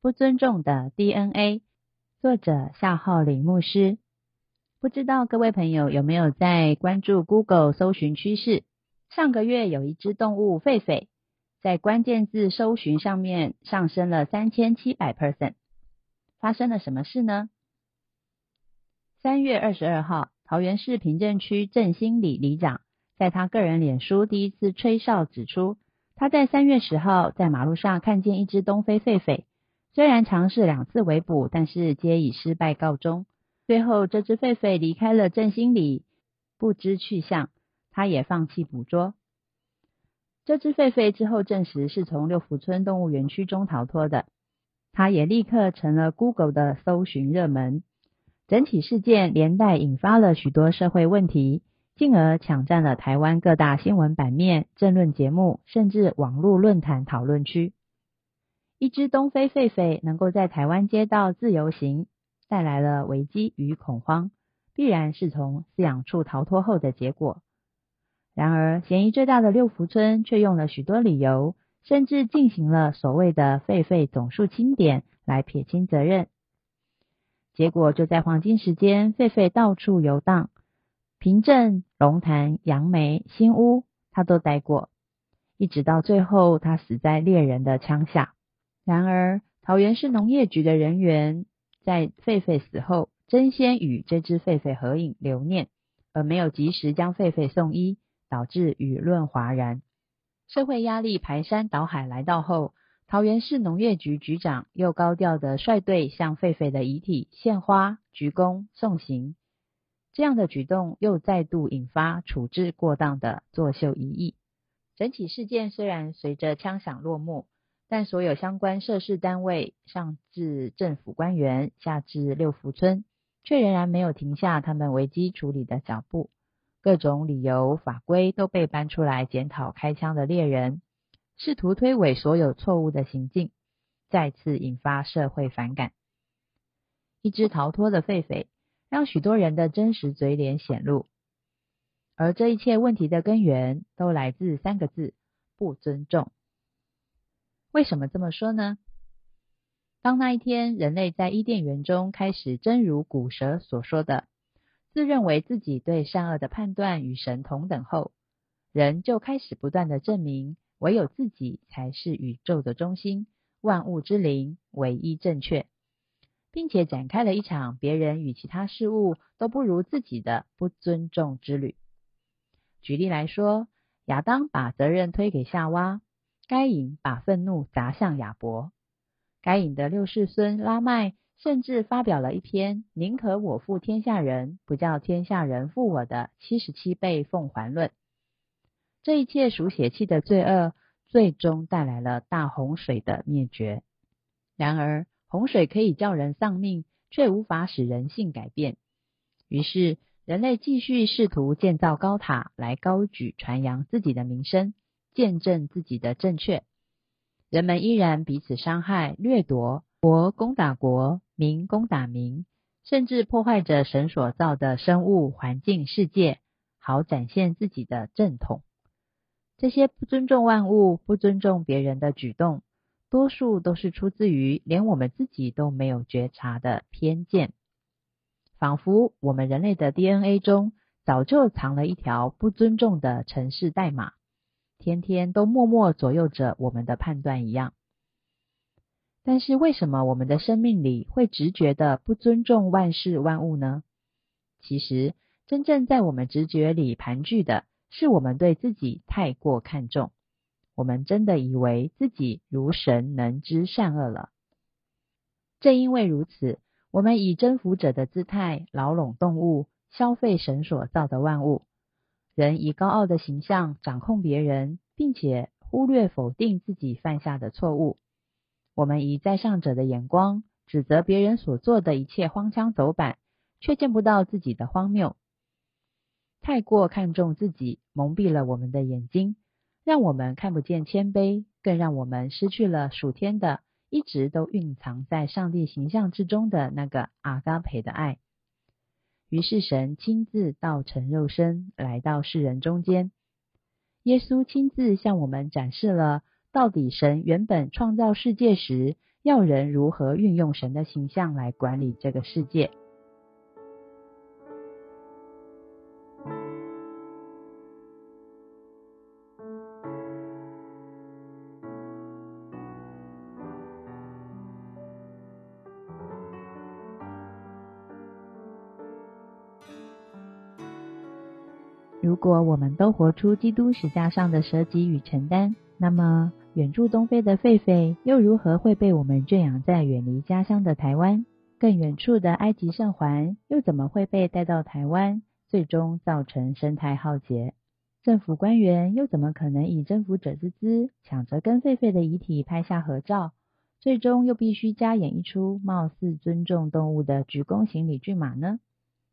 不尊重的 DNA》，作者夏浩林牧师。不知道各位朋友有没有在关注 Google 搜寻趋势？上个月有一只动物狒狒，在关键字搜寻上面上升了三千七百 percent。发生了什么事呢？三月二十二号，桃园市平镇区振兴里里长在他个人脸书第一次吹哨指出。他在三月十号在马路上看见一只东非狒狒，虽然尝试两次围捕，但是皆以失败告终。最后，这只狒狒离开了振兴里，不知去向。他也放弃捕捉。这只狒狒之后证实是从六福村动物园区中逃脱的，它也立刻成了 Google 的搜寻热门。整起事件连带引发了许多社会问题。进而抢占了台湾各大新闻版面、政论节目，甚至网络论坛讨论区。一只东非狒狒能够在台湾街道自由行，带来了危机与恐慌，必然是从饲养处逃脱后的结果。然而，嫌疑最大的六福村却用了许多理由，甚至进行了所谓的狒狒总数清点来撇清责任。结果就在黄金时间，狒狒到处游荡。平镇、龙潭、杨梅、新屋，他都待过，一直到最后，他死在猎人的枪下。然而，桃园市农业局的人员在狒狒死后，争先与这只狒狒合影留念，而没有及时将狒狒送医，导致舆论哗然。社会压力排山倒海来到后，桃园市农业局局长又高调的率队向狒狒的遗体献花、鞠躬、送行。这样的举动又再度引发处置过当的作秀疑义。整起事件虽然随着枪响落幕，但所有相关涉事单位，上至政府官员，下至六福村，却仍然没有停下他们危机处理的脚步。各种理由法规都被搬出来检讨开枪的猎人，试图推诿所有错误的行径，再次引发社会反感。一只逃脱的狒狒。让许多人的真实嘴脸显露，而这一切问题的根源都来自三个字：不尊重。为什么这么说呢？当那一天人类在伊甸园中开始真如古蛇所说的，自认为自己对善恶的判断与神同等后，人就开始不断的证明，唯有自己才是宇宙的中心，万物之灵，唯一正确。并且展开了一场别人与其他事物都不如自己的不尊重之旅。举例来说，亚当把责任推给夏娃，该隐把愤怒砸向亚伯，该隐的六世孙拉麦甚至发表了一篇“宁可我负天下人，不叫天下人负我的七十七倍奉还论”。这一切属血气的罪恶，最终带来了大洪水的灭绝。然而，洪水可以叫人丧命，却无法使人性改变。于是，人类继续试图建造高塔来高举传扬自己的名声，见证自己的正确。人们依然彼此伤害、掠夺，国攻打国，民攻打民，甚至破坏着神所造的生物环境世界，好展现自己的正统。这些不尊重万物、不尊重别人的举动。多数都是出自于连我们自己都没有觉察的偏见，仿佛我们人类的 DNA 中早就藏了一条不尊重的城市代码，天天都默默左右着我们的判断一样。但是为什么我们的生命里会直觉的不尊重万事万物呢？其实，真正在我们直觉里盘踞的是我们对自己太过看重。我们真的以为自己如神能知善恶了。正因为如此，我们以征服者的姿态牢笼动物，消费神所造的万物。人以高傲的形象掌控别人，并且忽略否定自己犯下的错误。我们以在上者的眼光指责别人所做的一切荒腔走板，却见不到自己的荒谬。太过看重自己，蒙蔽了我们的眼睛，让我们看不见谦卑，更让我们失去了属天的、一直都蕴藏在上帝形象之中的那个阿嘎培的爱。于是神亲自到成肉身，来到世人中间。耶稣亲自向我们展示了，到底神原本创造世界时，要人如何运用神的形象来管理这个世界。如果我们都活出基督十架上的舍己与承担，那么远住东非的狒狒又如何会被我们圈养在远离家乡的台湾？更远处的埃及圣环又怎么会被带到台湾，最终造成生态浩劫？政府官员又怎么可能以征服者之姿，抢着跟狒狒的遗体拍下合照，最终又必须加演一出貌似尊重动物的鞠躬行礼骏马呢？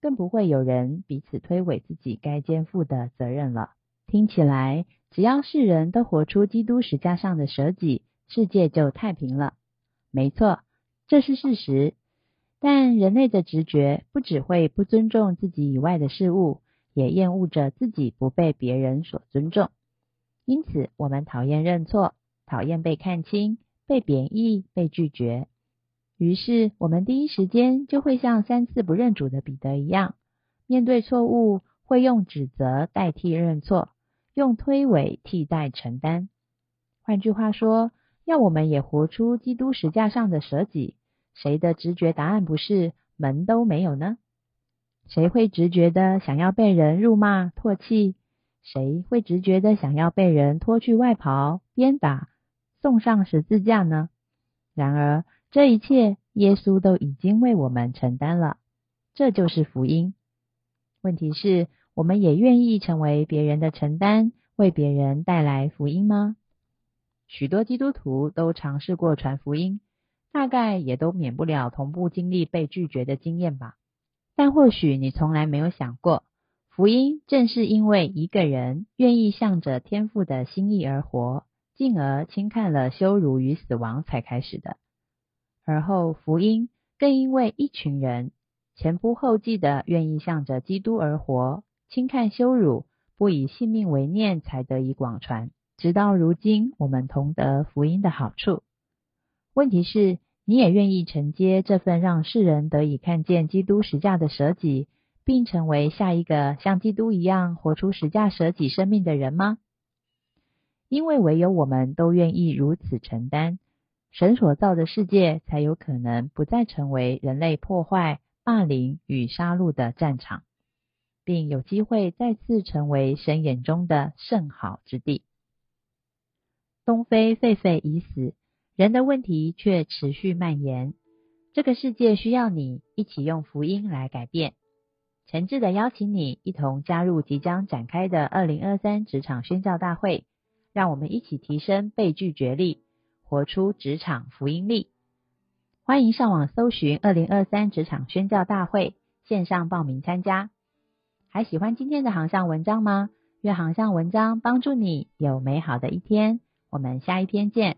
更不会有人彼此推诿自己该肩负的责任了。听起来，只要世人都活出基督十架上的舍己，世界就太平了。没错，这是事实。但人类的直觉不只会不尊重自己以外的事物，也厌恶着自己不被别人所尊重。因此，我们讨厌认错，讨厌被看清、被贬义、被拒绝。于是，我们第一时间就会像三次不认主的彼得一样，面对错误会用指责代替认错，用推诿替代承担。换句话说，要我们也活出基督十架上的舍己，谁的直觉答案不是门都没有呢？谁会直觉的想要被人辱骂唾弃？谁会直觉的想要被人脱去外袍鞭打送上十字架呢？然而。这一切，耶稣都已经为我们承担了，这就是福音。问题是，我们也愿意成为别人的承担，为别人带来福音吗？许多基督徒都尝试过传福音，大概也都免不了同步经历被拒绝的经验吧。但或许你从来没有想过，福音正是因为一个人愿意向着天父的心意而活，进而轻看了羞辱与死亡，才开始的。而后，福音更因为一群人前仆后继的愿意向着基督而活，轻看羞辱，不以性命为念，才得以广传。直到如今，我们同得福音的好处。问题是，你也愿意承接这份让世人得以看见基督实价的舍己，并成为下一个像基督一样活出实价舍己生命的人吗？因为唯有我们都愿意如此承担。神所造的世界才有可能不再成为人类破坏、霸凌与杀戮的战场，并有机会再次成为神眼中的甚好之地。东非狒狒已死，人的问题却持续蔓延。这个世界需要你一起用福音来改变。诚挚的邀请你一同加入即将展开的二零二三职场宣教大会，让我们一起提升被拒绝力。活出职场福音力，欢迎上网搜寻二零二三职场宣教大会线上报名参加。还喜欢今天的航向文章吗？愿航向文章帮助你有美好的一天。我们下一篇见。